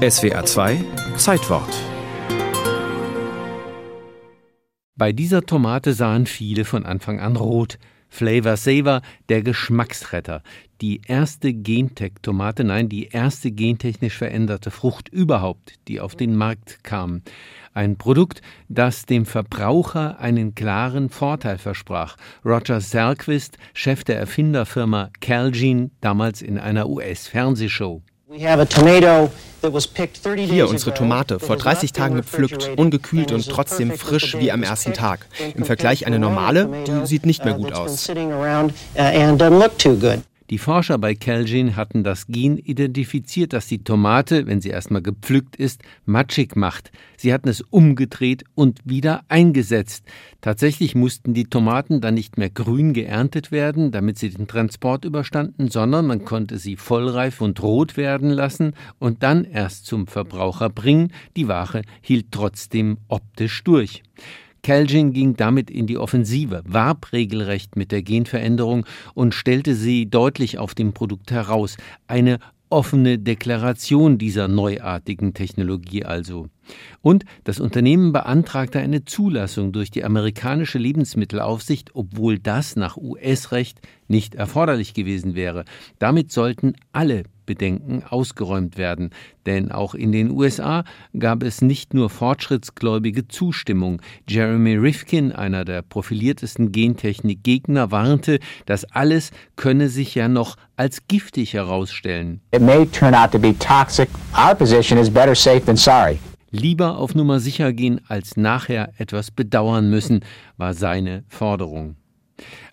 SWA 2 Zeitwort Bei dieser Tomate sahen viele von Anfang an rot. Flavor Saver, der Geschmacksretter. Die erste Gentech-Tomate, nein, die erste gentechnisch veränderte Frucht überhaupt, die auf den Markt kam. Ein Produkt, das dem Verbraucher einen klaren Vorteil versprach. Roger Salquist, Chef der Erfinderfirma Calgene, damals in einer US-Fernsehshow. Hier unsere Tomate, vor 30 Tagen gepflückt, ungekühlt und trotzdem frisch wie am ersten Tag. Im Vergleich eine normale, die sieht nicht mehr gut aus. Die Forscher bei Celgene hatten das Gen identifiziert, das die Tomate, wenn sie erstmal gepflückt ist, matschig macht. Sie hatten es umgedreht und wieder eingesetzt. Tatsächlich mussten die Tomaten dann nicht mehr grün geerntet werden, damit sie den Transport überstanden, sondern man konnte sie vollreif und rot werden lassen und dann erst zum Verbraucher bringen. Die Ware hielt trotzdem optisch durch. Kelgin ging damit in die Offensive, warb regelrecht mit der Genveränderung und stellte sie deutlich auf dem Produkt heraus. Eine offene Deklaration dieser neuartigen Technologie also. Und das Unternehmen beantragte eine Zulassung durch die amerikanische Lebensmittelaufsicht, obwohl das nach US-Recht nicht erforderlich gewesen wäre. Damit sollten alle Bedenken ausgeräumt werden, denn auch in den USA gab es nicht nur fortschrittsgläubige Zustimmung. Jeremy Rifkin, einer der profiliertesten Gentechnik-Gegner, warnte, das alles könne sich ja noch als giftig herausstellen. It may turn out to be toxic. Our position is better safe than sorry. Lieber auf Nummer sicher gehen, als nachher etwas bedauern müssen, war seine Forderung.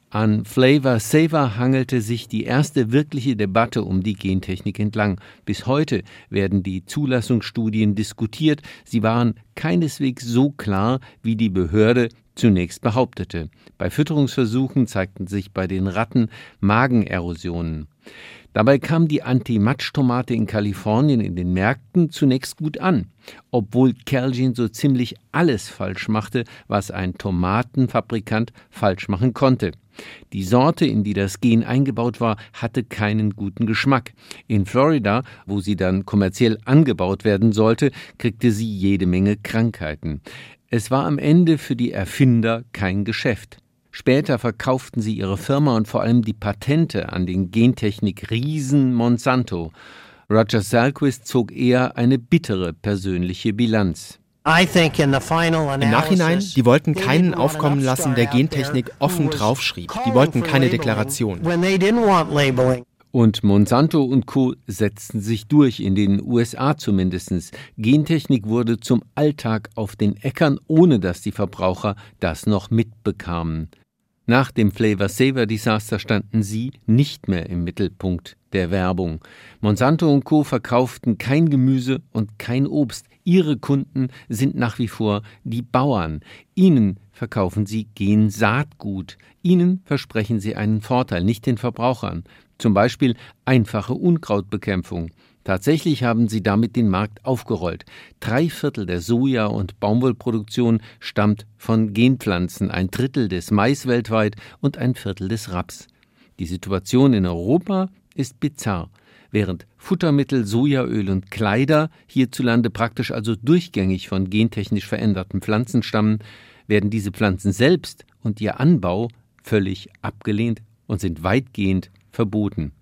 An Flavor Saver hangelte sich die erste wirkliche Debatte um die Gentechnik entlang. Bis heute werden die Zulassungsstudien diskutiert. Sie waren keineswegs so klar, wie die Behörde zunächst behauptete. Bei Fütterungsversuchen zeigten sich bei den Ratten Magenerosionen. Dabei kam die Anti-Matsch-Tomate in Kalifornien in den Märkten zunächst gut an, obwohl Calgene so ziemlich alles falsch machte, was ein Tomatenfabrikant falsch machen konnte. Die Sorte, in die das Gen eingebaut war, hatte keinen guten Geschmack. In Florida, wo sie dann kommerziell angebaut werden sollte, kriegte sie jede Menge Krankheiten. Es war am Ende für die Erfinder kein Geschäft. Später verkauften sie ihre Firma und vor allem die Patente an den Gentechnik-Riesen Monsanto. Roger Salquist zog eher eine bittere persönliche Bilanz. Im Nachhinein, die wollten keinen aufkommen lassen, der Gentechnik offen draufschrieb. Die wollten keine Deklaration. Und Monsanto und Co. setzten sich durch, in den USA zumindest. Gentechnik wurde zum Alltag auf den Äckern, ohne dass die Verbraucher das noch mitbekamen. Nach dem Flavor Saver Desaster standen sie nicht mehr im Mittelpunkt der Werbung. Monsanto und Co. verkauften kein Gemüse und kein Obst. Ihre Kunden sind nach wie vor die Bauern. Ihnen verkaufen sie Gensaatgut. Ihnen versprechen sie einen Vorteil, nicht den Verbrauchern. Zum Beispiel einfache Unkrautbekämpfung. Tatsächlich haben sie damit den Markt aufgerollt. Drei Viertel der Soja- und Baumwollproduktion stammt von Genpflanzen, ein Drittel des Mais weltweit und ein Viertel des Raps. Die Situation in Europa ist bizarr. Während Futtermittel, Sojaöl und Kleider hierzulande praktisch also durchgängig von gentechnisch veränderten Pflanzen stammen, werden diese Pflanzen selbst und ihr Anbau völlig abgelehnt und sind weitgehend verboten.